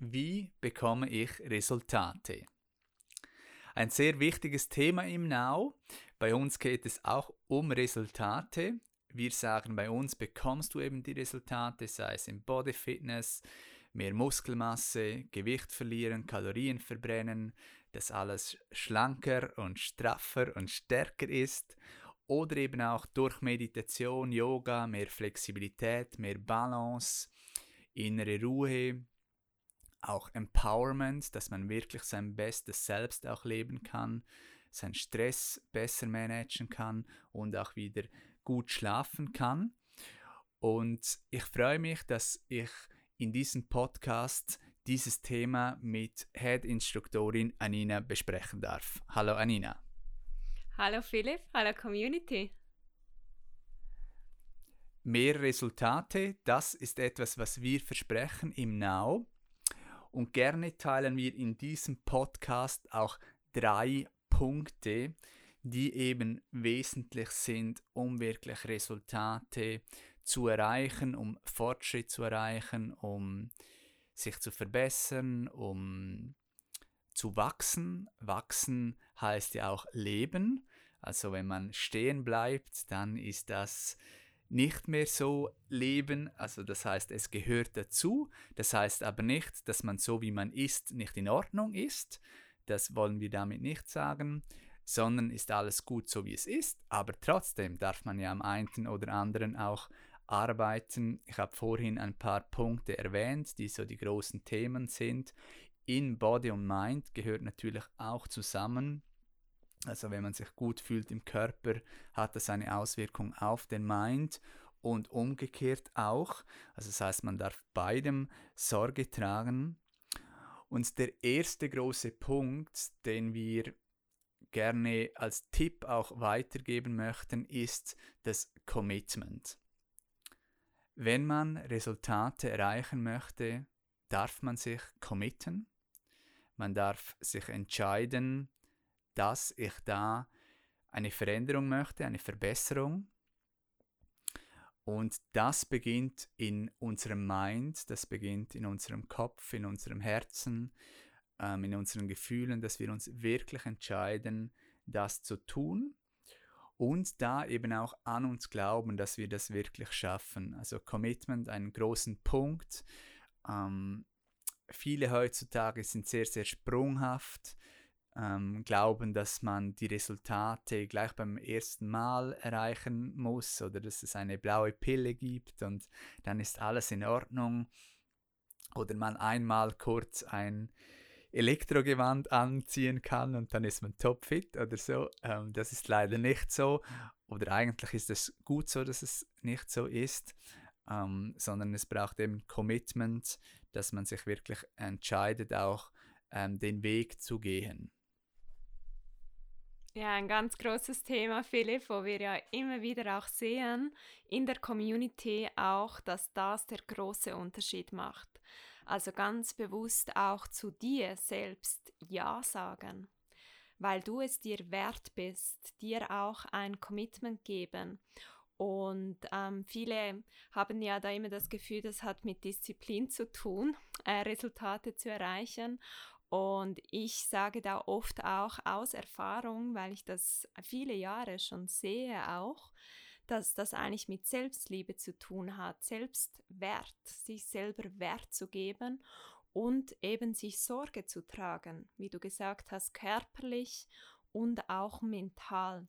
wie bekomme ich Resultate? Ein sehr wichtiges Thema im Now. Bei uns geht es auch um Resultate. Wir sagen, bei uns bekommst du eben die Resultate, sei es im Body Fitness, mehr Muskelmasse, Gewicht verlieren, Kalorien verbrennen, dass alles schlanker und straffer und stärker ist oder eben auch durch Meditation, Yoga, mehr Flexibilität, mehr Balance, innere Ruhe, auch Empowerment, dass man wirklich sein bestes Selbst auch leben kann, seinen Stress besser managen kann und auch wieder gut schlafen kann. Und ich freue mich, dass ich in diesem Podcast dieses Thema mit Head-Instruktorin Anina besprechen darf. Hallo Anina. Hallo Philipp, hallo Community. Mehr Resultate, das ist etwas, was wir versprechen im Now. Und gerne teilen wir in diesem Podcast auch drei Punkte, die eben wesentlich sind, um wirklich Resultate zu erreichen, um Fortschritt zu erreichen, um sich zu verbessern, um zu wachsen. Wachsen heißt ja auch leben. Also wenn man stehen bleibt, dann ist das nicht mehr so leben. Also das heißt, es gehört dazu. Das heißt aber nicht, dass man so wie man ist nicht in Ordnung ist. Das wollen wir damit nicht sagen, sondern ist alles gut so wie es ist. Aber trotzdem darf man ja am einen oder anderen auch arbeiten. Ich habe vorhin ein paar Punkte erwähnt, die so die großen Themen sind. In Body und Mind gehört natürlich auch zusammen also wenn man sich gut fühlt im Körper, hat das eine Auswirkung auf den Mind und umgekehrt auch. Also das heißt, man darf beidem Sorge tragen. Und der erste große Punkt, den wir gerne als Tipp auch weitergeben möchten, ist das Commitment. Wenn man Resultate erreichen möchte, darf man sich committen. Man darf sich entscheiden, dass ich da eine Veränderung möchte, eine Verbesserung. Und das beginnt in unserem Mind, das beginnt in unserem Kopf, in unserem Herzen, ähm, in unseren Gefühlen, dass wir uns wirklich entscheiden, das zu tun und da eben auch an uns glauben, dass wir das wirklich schaffen. Also Commitment, einen großen Punkt. Ähm, viele heutzutage sind sehr, sehr sprunghaft ähm, glauben, dass man die Resultate gleich beim ersten Mal erreichen muss oder dass es eine blaue Pille gibt und dann ist alles in Ordnung. Oder man einmal kurz ein Elektrogewand anziehen kann und dann ist man topfit oder so. Ähm, das ist leider nicht so. Oder eigentlich ist es gut so, dass es nicht so ist, ähm, sondern es braucht eben Commitment, dass man sich wirklich entscheidet, auch ähm, den Weg zu gehen. Ja, ein ganz großes Thema, Philipp, wo wir ja immer wieder auch sehen in der Community auch, dass das der große Unterschied macht. Also ganz bewusst auch zu dir selbst Ja sagen, weil du es dir wert bist, dir auch ein Commitment geben. Und ähm, viele haben ja da immer das Gefühl, das hat mit Disziplin zu tun, äh, Resultate zu erreichen. Und ich sage da oft auch aus Erfahrung, weil ich das viele Jahre schon sehe auch, dass das eigentlich mit Selbstliebe zu tun hat, Selbstwert, sich selber Wert zu geben und eben sich Sorge zu tragen, wie du gesagt hast, körperlich und auch mental.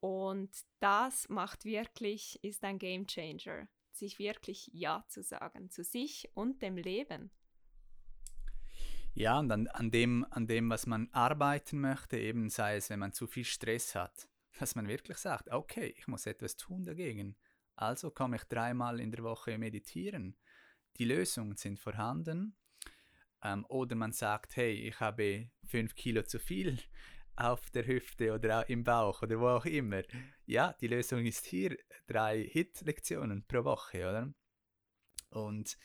Und das macht wirklich, ist ein Game Changer, sich wirklich Ja zu sagen, zu sich und dem Leben. Ja, und an, an, dem, an dem, was man arbeiten möchte, eben sei es, wenn man zu viel Stress hat, dass man wirklich sagt, okay, ich muss etwas tun dagegen. Also komme ich dreimal in der Woche meditieren. Die Lösungen sind vorhanden. Ähm, oder man sagt, hey, ich habe fünf Kilo zu viel auf der Hüfte oder im Bauch oder wo auch immer. Ja, die Lösung ist hier drei Hit-Lektionen pro Woche, oder? Und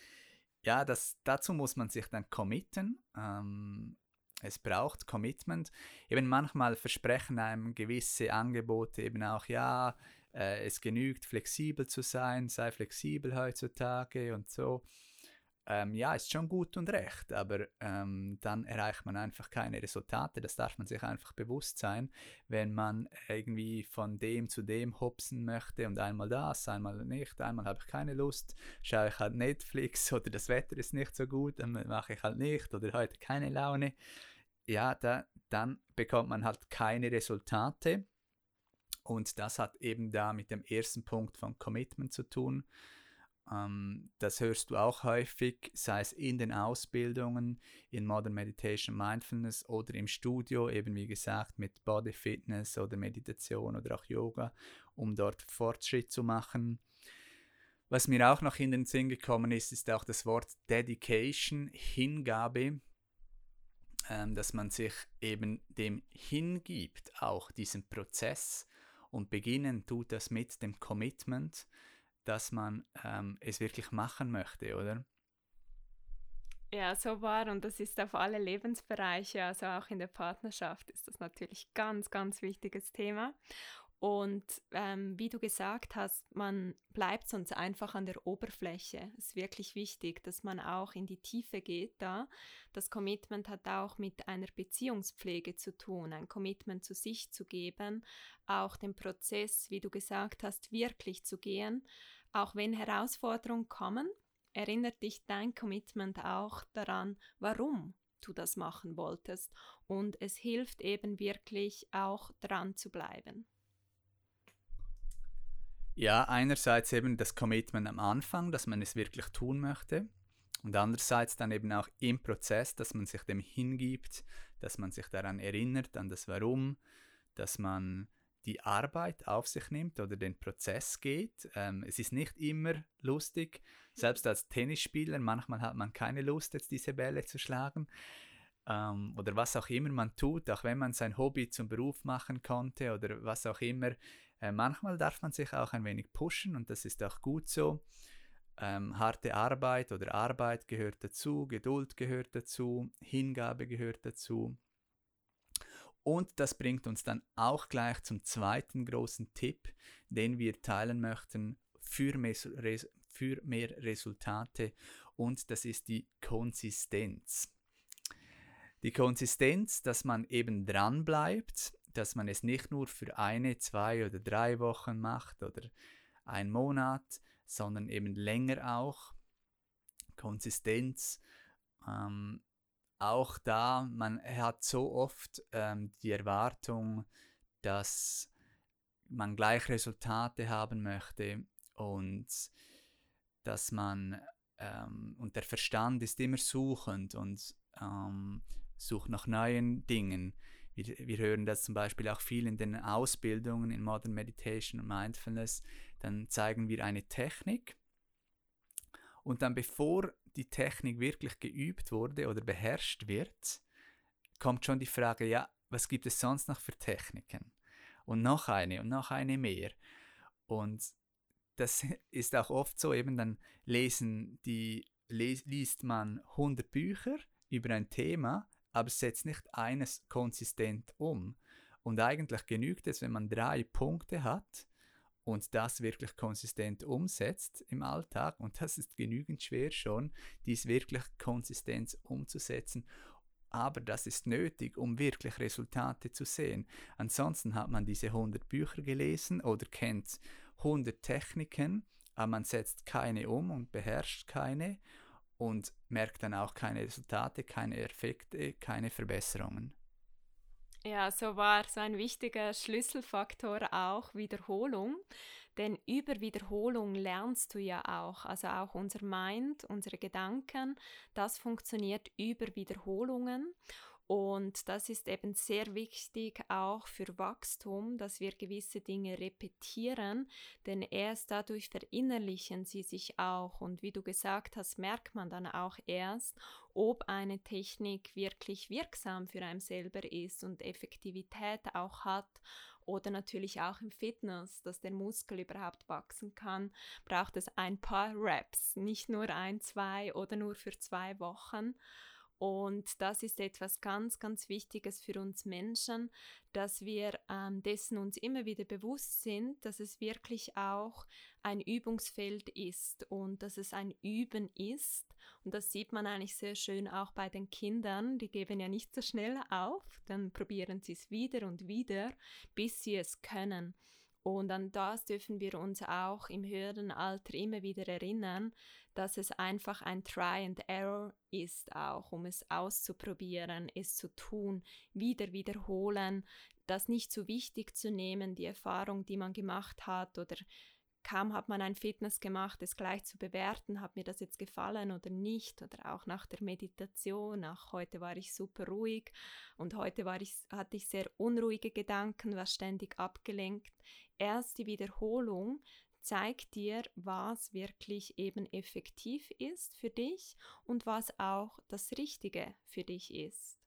ja, das, dazu muss man sich dann committen. Ähm, es braucht Commitment. Eben manchmal versprechen einem gewisse Angebote eben auch, ja, äh, es genügt flexibel zu sein, sei flexibel heutzutage und so ähm, ja, ist schon gut und recht, aber ähm, dann erreicht man einfach keine Resultate. Das darf man sich einfach bewusst sein, wenn man irgendwie von dem zu dem hopsen möchte und einmal das, einmal nicht, einmal habe ich keine Lust, schaue ich halt Netflix oder das Wetter ist nicht so gut, dann mache ich halt nicht oder heute keine Laune. Ja, da, dann bekommt man halt keine Resultate. Und das hat eben da mit dem ersten Punkt von Commitment zu tun. Ähm, das hörst du auch häufig, sei es in den Ausbildungen, in Modern Meditation Mindfulness oder im Studio, eben wie gesagt mit Body Fitness oder Meditation oder auch Yoga, um dort Fortschritt zu machen. Was mir auch noch in den Sinn gekommen ist, ist auch das Wort Dedication, Hingabe, ähm, dass man sich eben dem hingibt, auch diesem Prozess. Und beginnen tut das mit dem Commitment dass man ähm, es wirklich machen möchte, oder? Ja, so war und das ist auf alle Lebensbereiche, also auch in der Partnerschaft ist das natürlich ganz, ganz wichtiges Thema. Und ähm, wie du gesagt hast, man bleibt sonst einfach an der Oberfläche. Es ist wirklich wichtig, dass man auch in die Tiefe geht da. Das Commitment hat auch mit einer Beziehungspflege zu tun, ein Commitment zu sich zu geben, auch den Prozess, wie du gesagt hast, wirklich zu gehen auch wenn Herausforderungen kommen, erinnert dich dein Commitment auch daran, warum du das machen wolltest. Und es hilft eben wirklich auch dran zu bleiben. Ja, einerseits eben das Commitment am Anfang, dass man es wirklich tun möchte. Und andererseits dann eben auch im Prozess, dass man sich dem hingibt, dass man sich daran erinnert, an das Warum, dass man die Arbeit auf sich nimmt oder den Prozess geht. Ähm, es ist nicht immer lustig, selbst als Tennisspieler, manchmal hat man keine Lust, jetzt diese Bälle zu schlagen. Ähm, oder was auch immer man tut, auch wenn man sein Hobby zum Beruf machen konnte oder was auch immer. Äh, manchmal darf man sich auch ein wenig pushen und das ist auch gut so. Ähm, harte Arbeit oder Arbeit gehört dazu, Geduld gehört dazu, Hingabe gehört dazu. Und das bringt uns dann auch gleich zum zweiten großen Tipp, den wir teilen möchten für mehr, für mehr Resultate. Und das ist die Konsistenz. Die Konsistenz, dass man eben dran bleibt, dass man es nicht nur für eine, zwei oder drei Wochen macht oder einen Monat, sondern eben länger auch. Konsistenz ähm, auch da, man hat so oft ähm, die Erwartung, dass man gleich Resultate haben möchte und dass man ähm, und der Verstand ist immer suchend und ähm, sucht nach neuen Dingen. Wir, wir hören das zum Beispiel auch viel in den Ausbildungen in Modern Meditation und Mindfulness. Dann zeigen wir eine Technik und dann bevor die Technik wirklich geübt wurde oder beherrscht wird, kommt schon die Frage, ja, was gibt es sonst noch für Techniken? Und noch eine und noch eine mehr. Und das ist auch oft so, eben dann lesen die, les, liest man 100 Bücher über ein Thema, aber setzt nicht eines konsistent um. Und eigentlich genügt es, wenn man drei Punkte hat, und das wirklich konsistent umsetzt im Alltag, und das ist genügend schwer schon, dies wirklich konsistent umzusetzen, aber das ist nötig, um wirklich Resultate zu sehen. Ansonsten hat man diese 100 Bücher gelesen oder kennt 100 Techniken, aber man setzt keine um und beherrscht keine und merkt dann auch keine Resultate, keine Effekte, keine Verbesserungen. Ja, so war so ein wichtiger Schlüsselfaktor auch Wiederholung. Denn über Wiederholung lernst du ja auch. Also auch unser Mind, unsere Gedanken, das funktioniert über Wiederholungen. Und das ist eben sehr wichtig auch für Wachstum, dass wir gewisse Dinge repetieren, denn erst dadurch verinnerlichen sie sich auch. Und wie du gesagt hast, merkt man dann auch erst, ob eine Technik wirklich wirksam für einen selber ist und Effektivität auch hat oder natürlich auch im Fitness, dass der Muskel überhaupt wachsen kann, braucht es ein paar Reps, nicht nur ein, zwei oder nur für zwei Wochen. Und das ist etwas ganz, ganz Wichtiges für uns Menschen, dass wir ähm, dessen uns immer wieder bewusst sind, dass es wirklich auch ein Übungsfeld ist und dass es ein Üben ist. Und das sieht man eigentlich sehr schön auch bei den Kindern. Die geben ja nicht so schnell auf, dann probieren sie es wieder und wieder, bis sie es können. Und an das dürfen wir uns auch im höheren Alter immer wieder erinnern, dass es einfach ein Try and Error ist, auch um es auszuprobieren, es zu tun, wieder wiederholen, das nicht so wichtig zu nehmen, die Erfahrung, die man gemacht hat oder kaum hat man ein Fitness gemacht, es gleich zu bewerten, hat mir das jetzt gefallen oder nicht oder auch nach der Meditation, ach, heute war ich super ruhig und heute war ich, hatte ich sehr unruhige Gedanken, war ständig abgelenkt. Erst die Wiederholung zeigt dir, was wirklich eben effektiv ist für dich und was auch das Richtige für dich ist.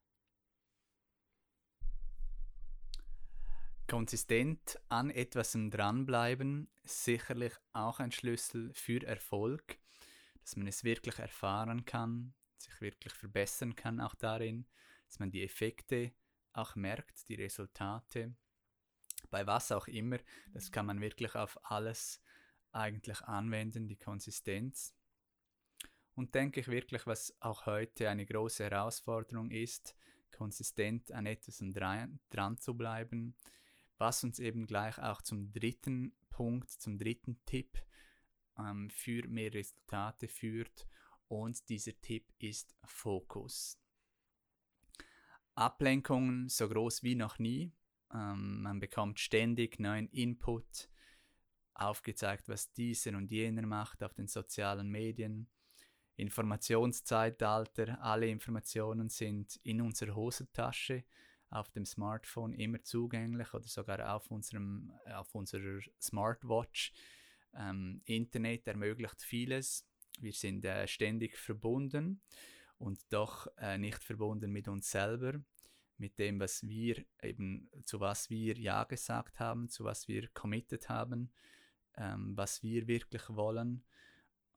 Konsistent an etwas dranbleiben, sicherlich auch ein Schlüssel für Erfolg, dass man es wirklich erfahren kann, sich wirklich verbessern kann auch darin, dass man die Effekte auch merkt, die Resultate, bei was auch immer, das kann man wirklich auf alles eigentlich anwenden, die Konsistenz. Und denke ich wirklich, was auch heute eine große Herausforderung ist, konsistent an etwas dran, dran zu bleiben, was uns eben gleich auch zum dritten Punkt, zum dritten Tipp ähm, für mehr Resultate führt. Und dieser Tipp ist Fokus. Ablenkungen so groß wie noch nie. Ähm, man bekommt ständig neuen Input, aufgezeigt, was dieser und jener macht auf den sozialen Medien. Informationszeitalter, alle Informationen sind in unserer Hosentasche auf dem Smartphone immer zugänglich oder sogar auf, unserem, auf unserer Smartwatch. Ähm, Internet ermöglicht vieles. Wir sind äh, ständig verbunden und doch äh, nicht verbunden mit uns selber, mit dem, was wir eben, zu was wir Ja gesagt haben, zu was wir committed haben, ähm, was wir wirklich wollen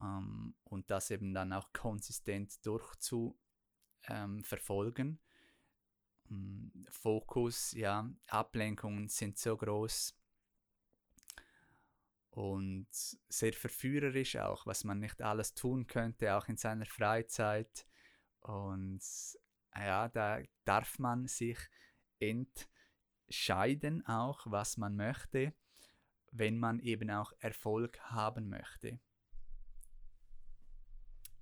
ähm, und das eben dann auch konsistent durchzuverfolgen. Ähm, hm, Fokus, ja, Ablenkungen sind so groß und sehr verführerisch auch, was man nicht alles tun könnte, auch in seiner Freizeit. Und ja, da darf man sich entscheiden auch, was man möchte, wenn man eben auch Erfolg haben möchte.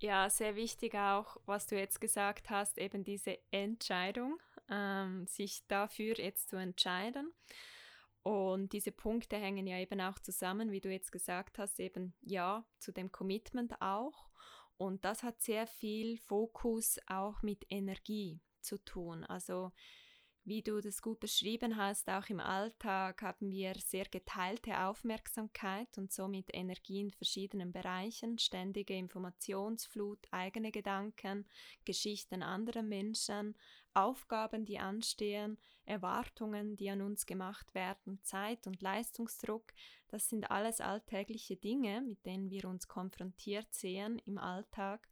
Ja, sehr wichtig auch, was du jetzt gesagt hast, eben diese Entscheidung ähm, sich dafür jetzt zu entscheiden. Und diese Punkte hängen ja eben auch zusammen, wie du jetzt gesagt hast, eben ja zu dem Commitment auch. Und das hat sehr viel Fokus auch mit Energie zu tun. Also wie du das gut beschrieben hast, auch im Alltag haben wir sehr geteilte Aufmerksamkeit und somit Energie in verschiedenen Bereichen, ständige Informationsflut, eigene Gedanken, Geschichten anderer Menschen, Aufgaben, die anstehen, Erwartungen, die an uns gemacht werden, Zeit und Leistungsdruck, das sind alles alltägliche Dinge, mit denen wir uns konfrontiert sehen im Alltag.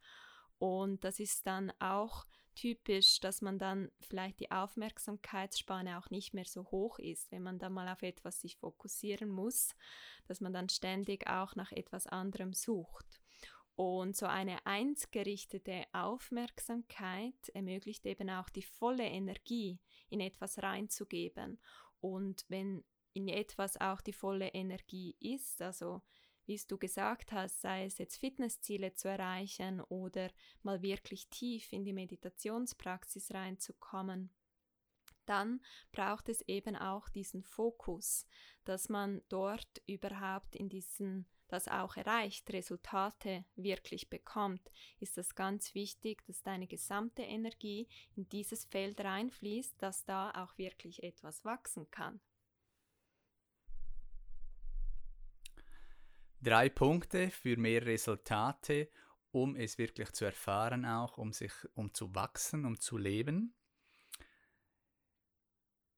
Und das ist dann auch typisch, dass man dann vielleicht die Aufmerksamkeitsspanne auch nicht mehr so hoch ist, wenn man dann mal auf etwas sich fokussieren muss, dass man dann ständig auch nach etwas anderem sucht. Und so eine einsgerichtete Aufmerksamkeit ermöglicht eben auch die volle Energie in etwas reinzugeben. Und wenn in etwas auch die volle Energie ist, also wie du gesagt hast, sei es jetzt Fitnessziele zu erreichen oder mal wirklich tief in die Meditationspraxis reinzukommen, dann braucht es eben auch diesen Fokus, dass man dort überhaupt in diesen das auch erreicht, Resultate wirklich bekommt, ist es ganz wichtig, dass deine gesamte Energie in dieses Feld reinfließt, dass da auch wirklich etwas wachsen kann. Drei Punkte für mehr Resultate, um es wirklich zu erfahren auch, um sich, um zu wachsen, um zu leben.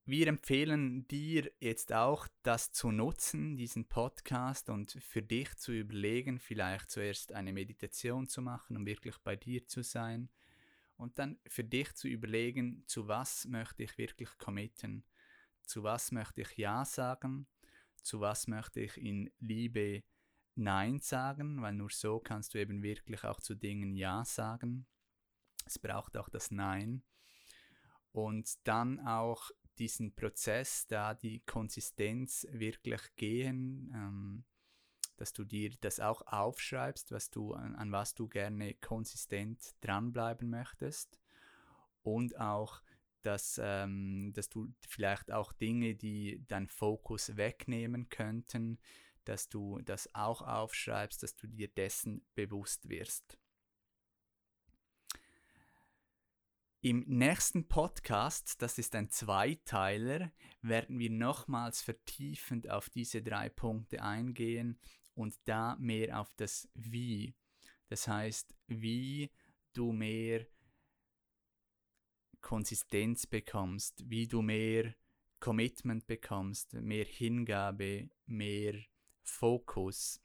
Wir empfehlen dir jetzt auch, das zu nutzen, diesen Podcast und für dich zu überlegen, vielleicht zuerst eine Meditation zu machen, um wirklich bei dir zu sein. Und dann für dich zu überlegen, zu was möchte ich wirklich committen, zu was möchte ich Ja sagen, zu was möchte ich in Liebe Nein sagen, weil nur so kannst du eben wirklich auch zu Dingen Ja sagen. Es braucht auch das Nein. Und dann auch diesen Prozess, da die Konsistenz wirklich gehen, ähm, dass du dir das auch aufschreibst, was du, an, an was du gerne konsistent dranbleiben möchtest. Und auch, dass, ähm, dass du vielleicht auch Dinge, die deinen Fokus wegnehmen könnten, dass du das auch aufschreibst, dass du dir dessen bewusst wirst. Im nächsten Podcast, das ist ein Zweiteiler, werden wir nochmals vertiefend auf diese drei Punkte eingehen und da mehr auf das Wie. Das heißt, wie du mehr Konsistenz bekommst, wie du mehr Commitment bekommst, mehr Hingabe, mehr Fokus.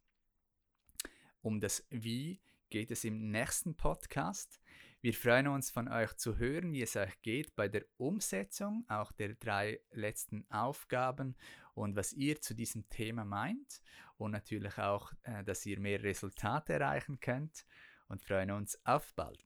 Um das Wie geht es im nächsten Podcast. Wir freuen uns von euch zu hören, wie es euch geht bei der Umsetzung auch der drei letzten Aufgaben und was ihr zu diesem Thema meint und natürlich auch, äh, dass ihr mehr Resultate erreichen könnt und freuen uns auf bald.